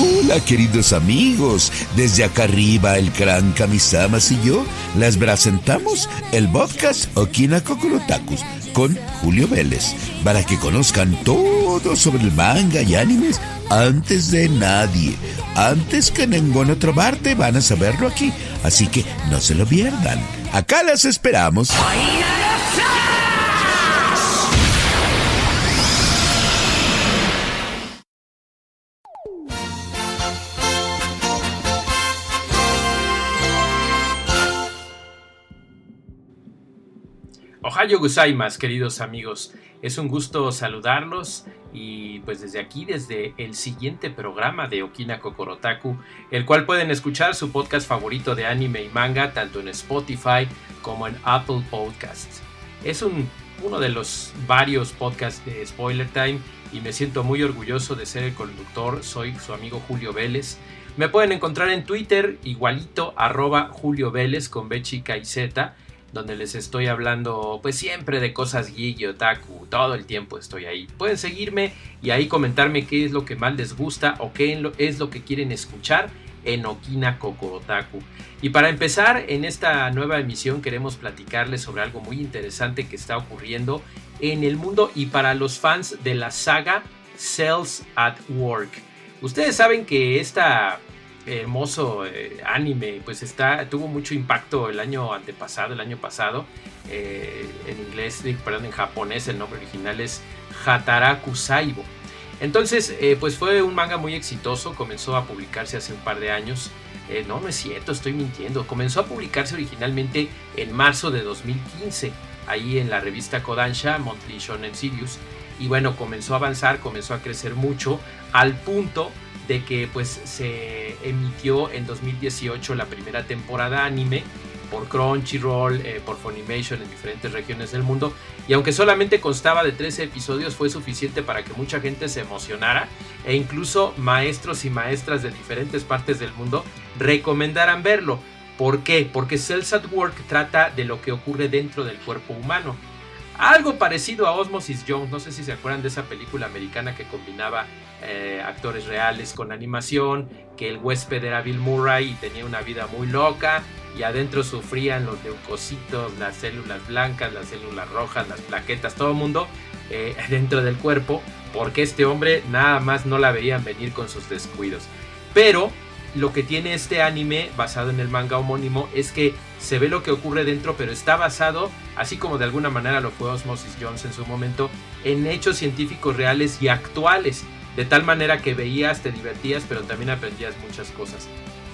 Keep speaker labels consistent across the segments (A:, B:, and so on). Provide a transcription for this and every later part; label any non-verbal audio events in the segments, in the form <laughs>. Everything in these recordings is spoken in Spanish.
A: Hola queridos amigos, desde acá arriba el gran Kamisamas y yo les presentamos el podcast Okina Kokorotakus con Julio Vélez para que conozcan todo sobre el manga y animes antes de nadie. Antes que en ninguna otra parte van a saberlo aquí, así que no se lo pierdan. Acá las esperamos.
B: Ohayo gozaimasu, queridos amigos. Es un gusto saludarlos y pues desde aquí, desde el siguiente programa de Okina Kokorotaku, el cual pueden escuchar su podcast favorito de anime y manga tanto en Spotify como en Apple Podcasts. Es un, uno de los varios podcasts de Spoiler Time y me siento muy orgulloso de ser el conductor. Soy su amigo Julio Vélez. Me pueden encontrar en Twitter igualito arroba Julio Vélez con B chica donde les estoy hablando pues siempre de cosas geek y otaku, todo el tiempo estoy ahí. Pueden seguirme y ahí comentarme qué es lo que más les gusta o qué es lo que quieren escuchar en Okina Kokorotaku. Y para empezar, en esta nueva emisión queremos platicarles sobre algo muy interesante que está ocurriendo en el mundo y para los fans de la saga Cells at Work. Ustedes saben que esta hermoso eh, anime, pues está, tuvo mucho impacto el año antepasado, el año pasado. Eh, en inglés, perdón, en japonés el nombre original es Hataraku Saibo. Entonces, eh, pues fue un manga muy exitoso, comenzó a publicarse hace un par de años. no, no es cierto, estoy mintiendo. Comenzó a publicarse originalmente en marzo de 2015, ahí en la revista Kodansha, Monthly Shonen Sirius. Y bueno, comenzó a avanzar, comenzó a crecer mucho, al punto de que pues se emitió en 2018 la primera temporada anime por Crunchyroll, eh, por Funimation en diferentes regiones del mundo. Y aunque solamente constaba de 13 episodios, fue suficiente para que mucha gente se emocionara e incluso maestros y maestras de diferentes partes del mundo recomendaran verlo. ¿Por qué? Porque Cells at Work trata de lo que ocurre dentro del cuerpo humano. Algo parecido a Osmosis Jones, no sé si se acuerdan de esa película americana que combinaba eh, actores reales con animación, que el huésped era Bill Murray y tenía una vida muy loca y adentro sufrían los leucocitos, las células blancas, las células rojas, las plaquetas, todo el mundo eh, <laughs> dentro del cuerpo, porque este hombre nada más no la veían venir con sus descuidos. Pero lo que tiene este anime basado en el manga homónimo es que se ve lo que ocurre dentro, pero está basado, así como de alguna manera lo fue Osmosis Jones en su momento, en hechos científicos reales y actuales, de tal manera que veías, te divertías, pero también aprendías muchas cosas.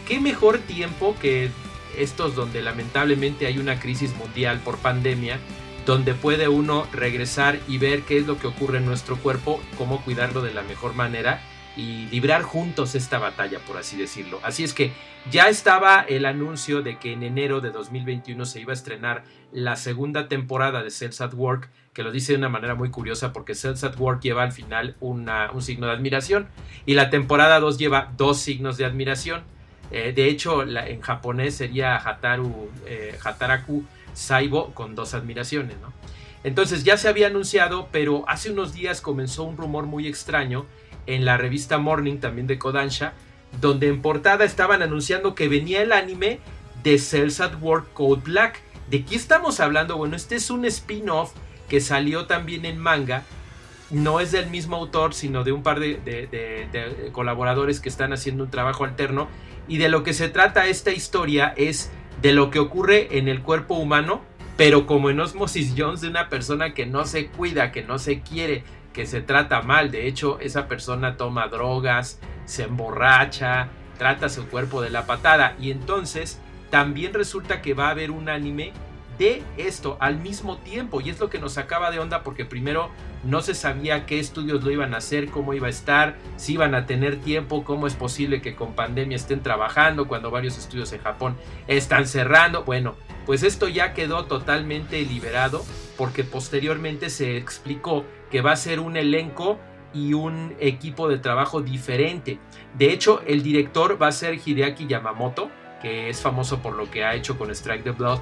B: ¿Qué mejor tiempo que estos donde lamentablemente hay una crisis mundial por pandemia, donde puede uno regresar y ver qué es lo que ocurre en nuestro cuerpo, cómo cuidarlo de la mejor manera y librar juntos esta batalla, por así decirlo. Así es que ya estaba el anuncio de que en enero de 2021 se iba a estrenar la segunda temporada de Cells at Work, que lo dice de una manera muy curiosa porque Cells at Work lleva al final un signo de admiración y la temporada 2 lleva dos signos de admiración. Eh, de hecho, en japonés sería Hataru, eh, Hataraku Saibo con dos admiraciones, Entonces ya se había anunciado, pero hace unos días comenzó un rumor muy extraño en la revista Morning también de Kodansha, donde en portada estaban anunciando que venía el anime de Cells at Work Code Black. ¿De qué estamos hablando? Bueno, este es un spin-off que salió también en manga. No es del mismo autor, sino de un par de, colaboradores que están haciendo un trabajo alterno. Y de lo que se trata esta historia es de lo que ocurre en el cuerpo humano, pero como en Osmosis Jones, de una persona que no se cuida, que no se quiere, que se trata mal. De hecho, esa persona toma drogas, se emborracha, trata su cuerpo de la patada. Y entonces también resulta que va a haber un anime de esto al mismo tiempo. Y es lo que nos acaba de onda porque primero no se sabía qué estudios lo iban a hacer, cómo iba a estar, si iban a tener tiempo, cómo es posible que con pandemia estén trabajando cuando varios estudios en Japón están cerrando. Bueno, pues esto ya quedó totalmente liberado porque posteriormente se explicó que va a ser un elenco y un equipo de trabajo diferente. De hecho, el director va a ser Hideaki Yamamoto, que es famoso por lo que ha hecho con Strike the Blood.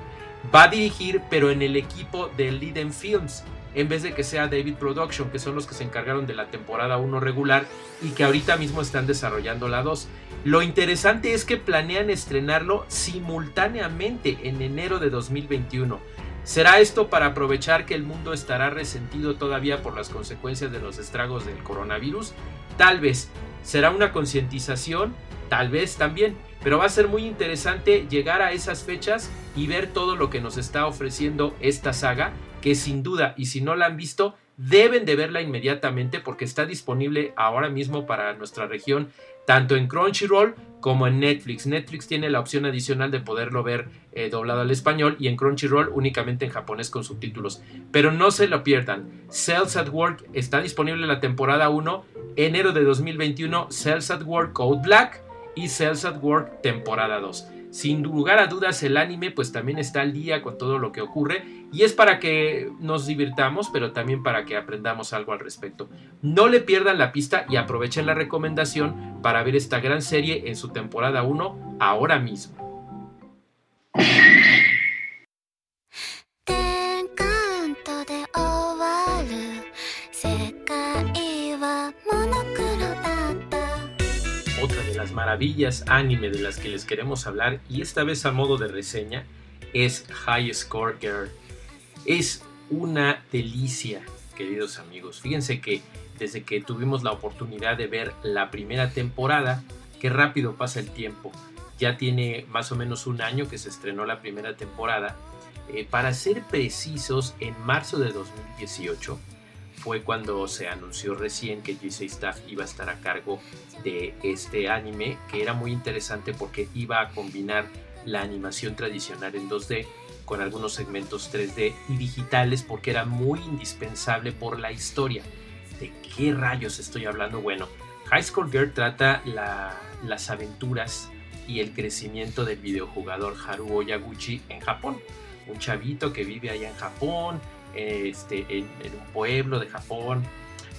B: Va a dirigir, pero en el equipo de Liden Films. En vez de que sea David Production, que son los que se encargaron de la temporada 1 regular y que ahorita mismo están desarrollando la 2. Lo interesante es que planean estrenarlo simultáneamente en enero de 2021. ¿Será esto para aprovechar que el mundo estará resentido todavía por las consecuencias de los estragos del coronavirus? Tal vez. ¿Será una concientización? Tal vez también. Pero va a ser muy interesante llegar a esas fechas y ver todo lo que nos está ofreciendo esta saga, que sin duda, y si no la han visto, deben de verla inmediatamente porque está disponible ahora mismo para nuestra región tanto en Crunchyroll como en Netflix. Netflix tiene la opción adicional de poderlo ver eh, doblado al español y en Crunchyroll únicamente en japonés con subtítulos. Pero no se lo pierdan. Cells at Work está disponible en la temporada 1, enero de 2021, Cells at Work Code Black y Cells at Work temporada 2. Sin lugar a dudas el anime pues también está al día con todo lo que ocurre y es para que nos divirtamos pero también para que aprendamos algo al respecto. No le pierdan la pista y aprovechen la recomendación para ver esta gran serie en su temporada 1 ahora mismo. Maravillas anime de las que les queremos hablar y esta vez a modo de reseña es High Score Girl. Es una delicia, queridos amigos. Fíjense que desde que tuvimos la oportunidad de ver la primera temporada, qué rápido pasa el tiempo. Ya tiene más o menos un año que se estrenó la primera temporada. Eh, para ser precisos, en marzo de 2018 fue cuando se anunció recién que GC Staff iba a estar a cargo de este anime, que era muy interesante porque iba a combinar la animación tradicional en 2D con algunos segmentos 3D y digitales porque era muy indispensable por la historia. ¿De qué rayos estoy hablando? Bueno, High School Girl trata las aventuras y el crecimiento del videojugador Haruo Yaguchi en Japón. Un chavito que vive allá en Japón, este, en, un pueblo de Japón,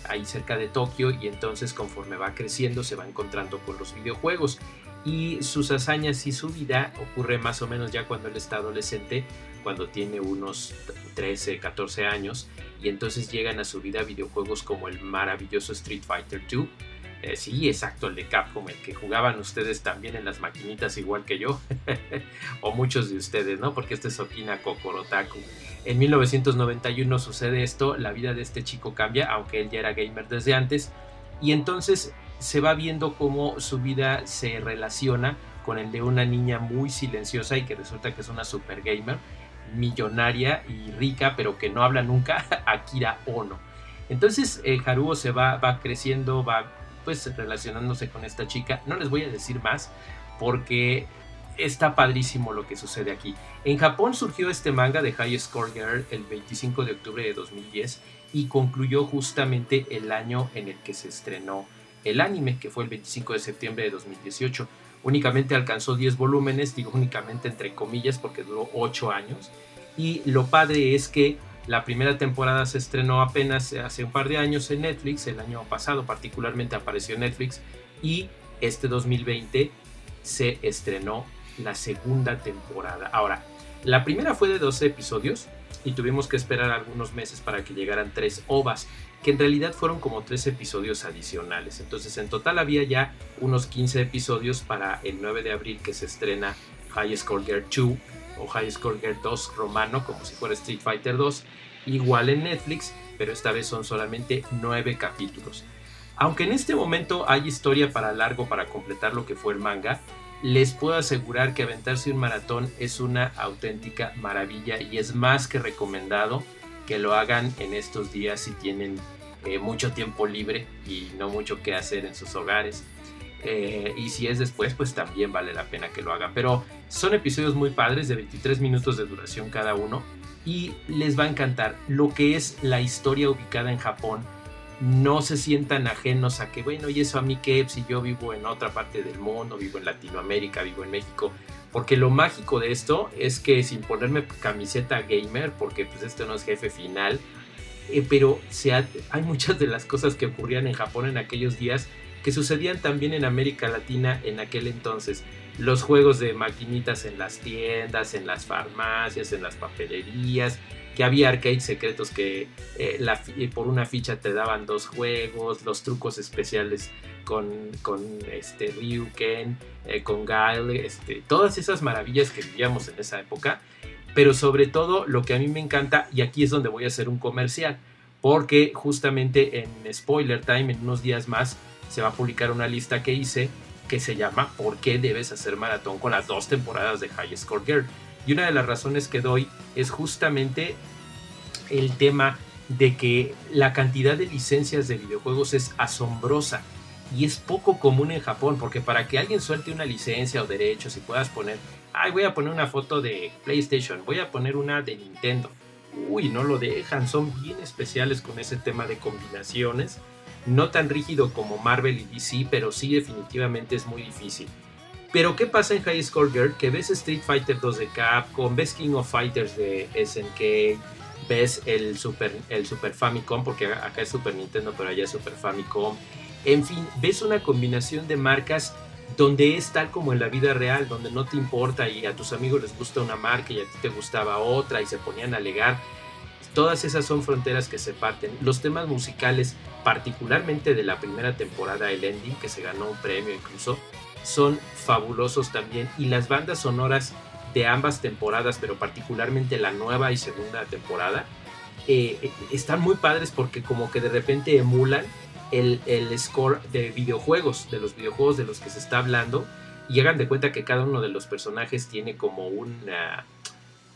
B: ahí cerca de Tokio, y entonces conforme va creciendo se va encontrando con los videojuegos. Y sus hazañas y su vida ocurre más o menos ya cuando él está adolescente, cuando tiene unos 13, 14 años, y entonces llegan a su vida videojuegos como el maravilloso Street Fighter 2, eh, sí, exacto, el de Capcom, el que jugaban ustedes también en las maquinitas igual que yo, <laughs> o muchos de ustedes, ¿no? Porque este es Okina Kokorotaku. En 1991 sucede esto, la vida de este chico cambia, aunque él ya era gamer desde antes, y entonces se va viendo cómo su vida se relaciona con el de una niña muy silenciosa y que resulta que es una super gamer, millonaria y rica, pero que no habla nunca, <laughs> Akira Ono. Entonces eh, Haruo se va, va creciendo, va pues relacionándose con esta chica. No les voy a decir más porque está padrísimo lo que sucede aquí. En Japón surgió este manga de High Score Girl el 25 de octubre de 2010 y concluyó justamente el año en el que se estrenó el anime, que fue el 25 de septiembre de 2018. Únicamente alcanzó 10 volúmenes, digo únicamente entre comillas porque duró 8 años. Y lo padre es que la primera temporada se estrenó apenas hace un par de años en Netflix, el año pasado particularmente apareció en Netflix y este 2020 se estrenó la segunda temporada. Ahora, la primera fue de 12 episodios y tuvimos que esperar algunos meses para que llegaran tres ovas, que en realidad fueron como tres episodios adicionales. Entonces en total había ya unos 15 episodios para el 9 de abril que se estrena High School Girl 2 o High Score Girl 2 romano, como si fuera Street Fighter 2, igual en Netflix, pero esta vez son solamente 9 capítulos. Aunque en este momento hay historia para largo para completar lo que fue el manga, les puedo asegurar que aventarse un maratón es una auténtica maravilla y es más que recomendado que lo hagan en estos días si tienen eh, mucho tiempo libre y no mucho que hacer en sus hogares. Eh, y si es después, pues también vale la pena que lo hagan. Pero son episodios muy padres de 23 minutos de duración cada uno y les va a encantar. Lo que es la historia ubicada en Japón, no se sientan ajenos a que, bueno, y eso a mí qué, si yo vivo en otra parte del mundo, vivo en Latinoamérica, vivo en México. Porque lo mágico de esto es que sin ponerme camiseta gamer, porque pues esto no es jefe final, eh, pero se hay muchas de las cosas que ocurrían en Japón en aquellos días que sucedían también en América Latina en aquel entonces. Los juegos de maquinitas en las tiendas, en las farmacias, en las papelerías, que había arcades secretos que eh, por una ficha te daban dos juegos, los trucos especiales con, con este, Ryuken, eh, con Guile, este, todas esas maravillas que vivíamos en esa época. Pero sobre todo lo que a mí me encanta, y aquí es donde voy a hacer un comercial, porque justamente en Spoiler Time, en unos días más, se va a publicar una lista que hice que se llama ¿Por qué debes hacer maratón con las dos temporadas de High Score Girl? Y una de las razones que doy es justamente el tema de que la cantidad de licencias de videojuegos es asombrosa y es poco común en Japón, porque para que alguien suelte una licencia o derechos y puedas poner, ay, voy a poner una foto de PlayStation, voy a poner una de Nintendo, uy, no lo dejan, son bien especiales con ese tema de combinaciones, no tan rígido como Marvel y DC, pero sí definitivamente es muy difícil. Pero ¿qué pasa en High Score Girl? Que ves Street Fighter 2 de Capcom, ves King of Fighters de SNK, ves el Super, el Super Famicom, porque acá es Super Nintendo, pero allá es Super Famicom. En fin, ves una combinación de marcas donde es tal como en la vida real, donde no te importa y a tus amigos les gusta una marca y a ti te gustaba otra y se ponían a alegar. Todas esas son fronteras que se parten. Los temas musicales, particularmente de la primera temporada, el ending, que se ganó un premio incluso, son fabulosos también. Y las bandas sonoras de ambas temporadas, pero particularmente la nueva y segunda temporada, eh, eh, están muy padres porque como que de repente emulan el, el, score de videojuegos, de los videojuegos de los que se está hablando, y hagan de cuenta que cada uno de los personajes tiene como un,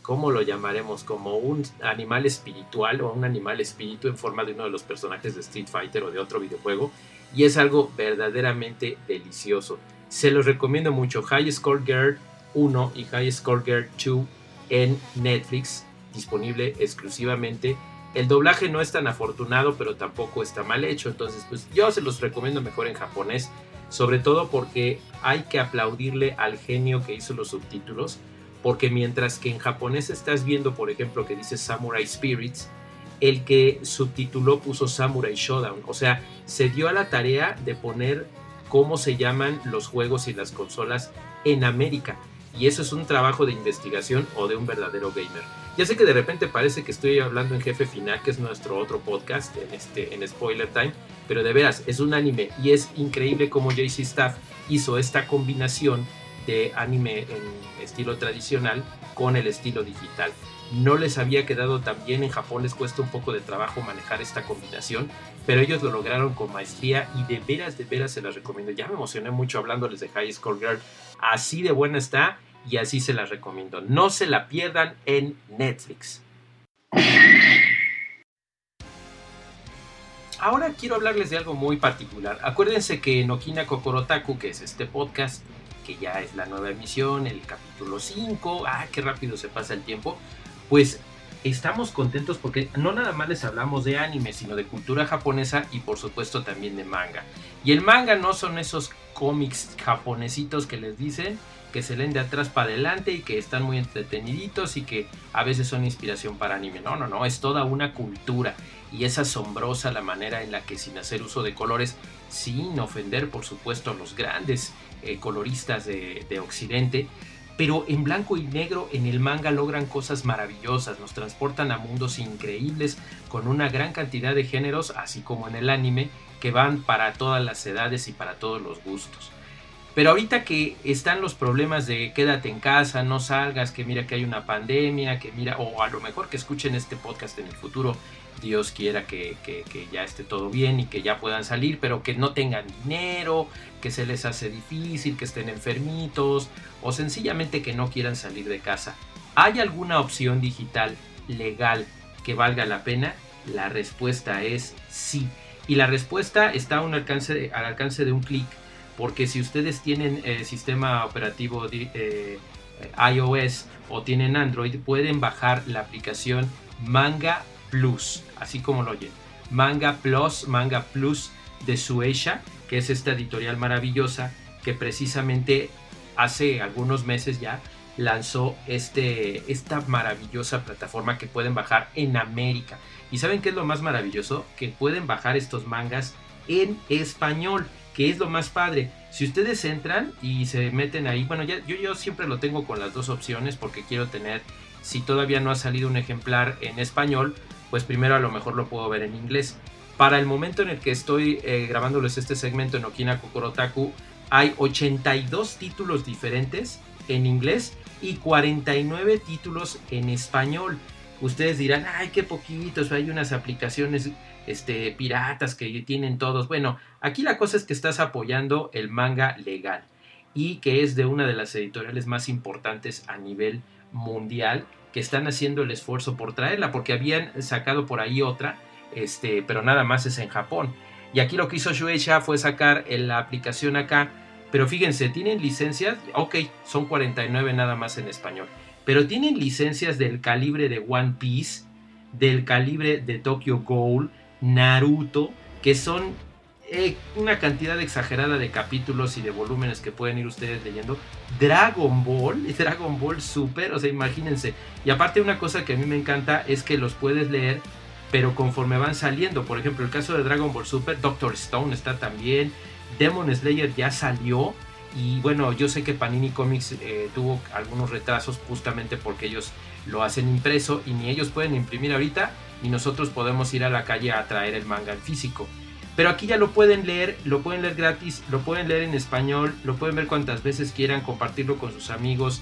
B: ¿cómo lo llamaremos? Como un animal espiritual o un animal espíritu en forma de uno de los personajes de Street Fighter o de otro videojuego, y es algo verdaderamente delicioso. Se los recomiendo mucho. High Score Girl 1 y High Score Girl 2 en Netflix, disponible exclusivamente. El doblaje no es tan afortunado, pero tampoco está mal hecho. Entonces, pues yo se los recomiendo mejor en japonés. Sobre todo porque hay que aplaudirle al genio que hizo los subtítulos. Porque mientras que en japonés estás viendo, por ejemplo, que dice Samurai Spirits, el que subtituló puso Samurai Showdown. O sea, se dio a la tarea de poner cómo se llaman los juegos y las consolas en América. Y eso es un trabajo de investigación o de un verdadero gamer. Ya sé que de repente parece que estoy hablando en Jefe Final, que es nuestro otro podcast en, este, en Spoiler Time, pero de veras, es un anime y es increíble cómo JC Staff hizo esta combinación de anime en estilo tradicional con el estilo digital no les había quedado tan bien. En Japón les cuesta un poco de trabajo manejar esta combinación, pero ellos lo lograron con maestría y de veras, de veras se las recomiendo. Ya me emocioné mucho hablándoles de High School Girl. Así de buena está y así se las recomiendo. No se la pierdan en Netflix. Ahora quiero hablarles de algo muy particular. Acuérdense que en Okina Kokorotaku, que es este podcast, que ya es la nueva emisión, el capítulo 5, ah, qué rápido se pasa el tiempo pues estamos contentos porque no nada más les hablamos de anime, sino de cultura japonesa y por supuesto también de manga. Y el manga no son esos cómics japonesitos que les dicen que se leen de atrás para adelante y que están muy entreteniditos y que a veces son inspiración para anime. No, no, no, es toda una cultura y es asombrosa la manera en la que sin hacer uso de colores, sin ofender por supuesto a los grandes eh, coloristas de, de Occidente, pero en blanco y negro en el manga logran cosas maravillosas, nos transportan a mundos increíbles con una gran cantidad de géneros, así como en el anime, que van para todas las edades y para todos los gustos. Pero ahorita que están los problemas de quédate en casa, no salgas, que mira que hay una pandemia, que mira, o a lo mejor que escuchen este podcast en el futuro Dios quiera que, ya esté todo bien y que ya puedan salir, pero que no tengan dinero, que se les hace difícil, que estén enfermitos o sencillamente que no quieran salir de casa. ¿Hay alguna opción digital legal que valga la pena? La respuesta es sí. Y la respuesta está a un alcance, al alcance de un clic, porque si ustedes tienen el sistema operativo eh, iOS o tienen Android, pueden bajar la aplicación Manga Plus, así como lo oyen. Manga Plus, Manga Plus de Suecia, que es esta editorial maravillosa que precisamente hace algunos meses ya lanzó este, esta maravillosa plataforma que pueden bajar en América. ¿Y saben qué es lo más maravilloso? Que pueden bajar estos mangas en español, que es lo más padre. Si ustedes entran y se meten ahí, bueno, yo siempre lo tengo con las dos opciones porque quiero tener si todavía no ha salido un ejemplar en español, pues primero a lo mejor lo puedo ver en inglés. Para el momento en el que estoy eh, grabándoles este segmento en Okina Kokorotaku, hay 82 títulos diferentes en inglés y 49 títulos en español. Ustedes dirán, ay, qué poquitos, hay unas aplicaciones este, piratas que tienen todos. Bueno, aquí la cosa es que estás apoyando el manga legal y que es de una de las editoriales más importantes a nivel mundial que están haciendo el esfuerzo por traerla porque habían sacado por ahí otra, este, pero nada más es en Japón. Y aquí lo que hizo Shueisha fue sacar la aplicación acá, pero fíjense, tienen licencias, ok, son 49 nada más en español, pero tienen licencias del calibre de One Piece, del calibre de Tokyo Ghoul, Naruto, que son eh, una cantidad exagerada de capítulos y de volúmenes que pueden ir ustedes leyendo. Dragon Ball, <laughs> Dragon Ball Super, o sea, imagínense. Y aparte una cosa que a mí me encanta es que los puedes leer, pero conforme van saliendo. Por ejemplo, el caso de Dragon Ball Super, Doctor Stone está también, Demon Slayer ya salió. Y bueno, yo sé que Panini Comics eh, tuvo algunos retrasos justamente porque ellos lo hacen impreso y ni ellos pueden imprimir ahorita, ni nosotros podemos ir a la calle a traer el manga en físico. Pero aquí ya lo pueden leer, lo pueden leer gratis, lo pueden leer en español, lo pueden ver cuantas veces quieran, compartirlo con sus amigos.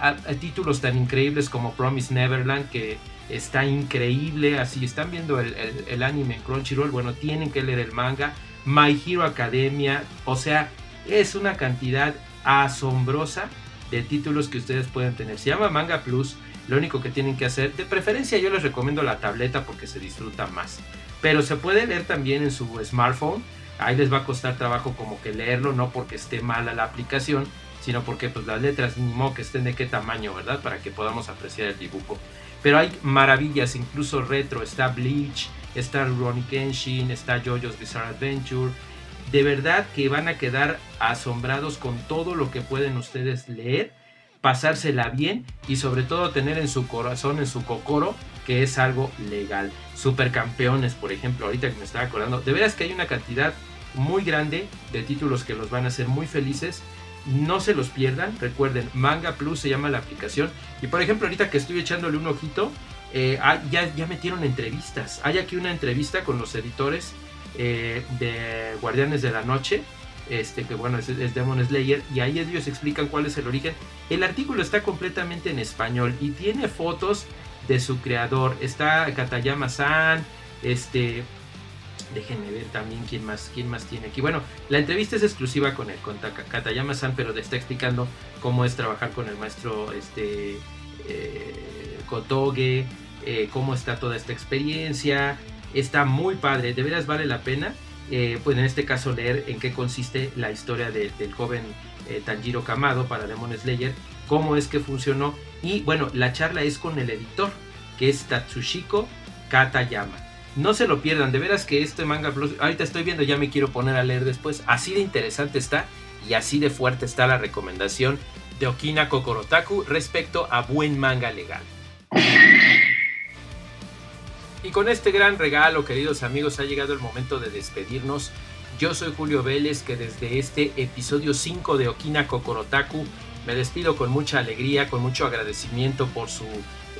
B: A, títulos tan increíbles como Promise Neverland, que está increíble. Así están viendo el, anime en Crunchyroll, bueno, tienen que leer el manga. My Hero Academia, o sea, es una cantidad asombrosa de títulos que ustedes pueden tener. Se llama Manga Plus. Lo único que tienen que hacer, de preferencia yo les recomiendo la tableta porque se disfruta más pero se puede leer también en su smartphone. Ahí les va a costar trabajo como que leerlo, no porque esté mala la aplicación, sino porque pues las letras ni modo que estén de qué tamaño, ¿verdad? Para que podamos apreciar el dibujo. Pero hay maravillas, incluso retro, está Bleach, está Ronnie Kenshin, está JoJo's Bizarre Adventure. De verdad que van a quedar asombrados con todo lo que pueden ustedes leer, pasársela bien y sobre todo tener en su corazón, en su cocoro, que es algo legal. Supercampeones, por ejemplo, ahorita que me estaba acordando, de veras que hay una cantidad muy grande de títulos que los van a hacer muy felices. No se los pierdan, recuerden, Manga Plus se llama la aplicación. Y por ejemplo, ahorita que estoy echándole un ojito, eh, ah, ya, ya metieron entrevistas. Hay aquí una entrevista con los editores eh, de Guardianes de la Noche, este que bueno es, Demon Slayer y ahí ellos explican cuál es el origen. El artículo está completamente en español y tiene fotos de su creador. Está Katayama-san, este... Déjenme ver también quién más, quién más tiene aquí. Bueno, la entrevista es exclusiva con él, con Katayama-san, pero le está explicando cómo es trabajar con el maestro este, eh, Kotoge, eh, cómo está toda esta experiencia. Está muy padre, de veras vale la pena. Eh, pues en este caso leer en qué consiste la historia del joven Tanjiro Kamado para Demon Slayer, cómo es que funcionó y bueno, la charla es con el editor, que es Tatsushiko Katayama. No se lo pierdan, de veras que este manga ahorita estoy viendo, ya me quiero poner a leer después. Así de interesante está y así de fuerte está la recomendación de Okina Kokorotaku respecto a buen manga legal. Y con este gran regalo, queridos amigos, ha llegado el momento de despedirnos. Yo soy Julio Vélez, que desde este episodio 5 de Okina Kokorotaku me despido con mucha alegría, con mucho agradecimiento por su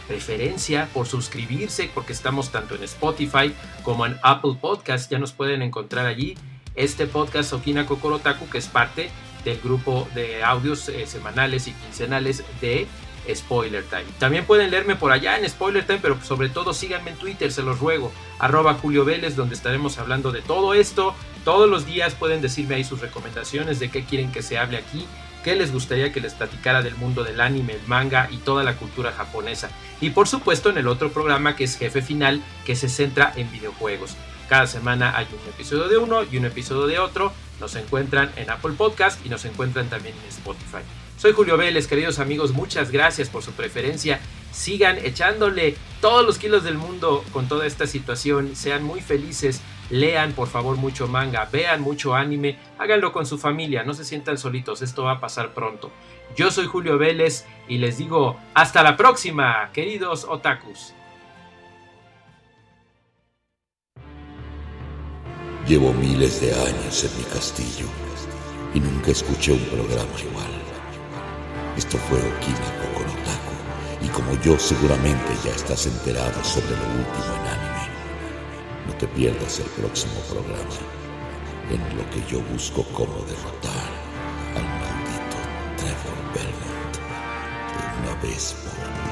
B: preferencia, por suscribirse, porque estamos tanto en Spotify como en Apple Podcast. Ya nos pueden encontrar allí. Este podcast Okina Kokorotaku, que es parte del grupo de audios eh, semanales y quincenales de Spoiler Time. También pueden leerme por allá en Spoiler Time, pero sobre todo síganme en Twitter, se los ruego, arroba Julio Vélez, donde estaremos hablando de todo esto. Todos los días pueden decirme ahí sus recomendaciones de qué quieren que se hable aquí qué les gustaría que les platicara del mundo del anime, el manga y toda la cultura japonesa. Y por supuesto en el otro programa que es Jefe Final, que se centra en videojuegos. Cada semana hay un episodio de uno y un episodio de otro. Nos encuentran en Apple Podcast y nos encuentran también en Spotify. Soy Julio Vélez, queridos amigos, muchas gracias por su preferencia. Sigan echándole todos los kilos del mundo con toda esta situación. Sean muy felices lean por favor mucho manga, vean mucho anime, háganlo con su familia, no se sientan solitos, esto va a pasar pronto. Yo soy Julio Vélez y les digo hasta la próxima, queridos otakus.
A: Llevo miles de años en mi castillo y nunca escuché un programa igual. Esto fue Okina con Y como yo seguramente ya estás enterado sobre lo último en anime, no te pierdas el próximo programa en lo que yo busco cómo derrotar al maldito Trevor Belmont de una vez por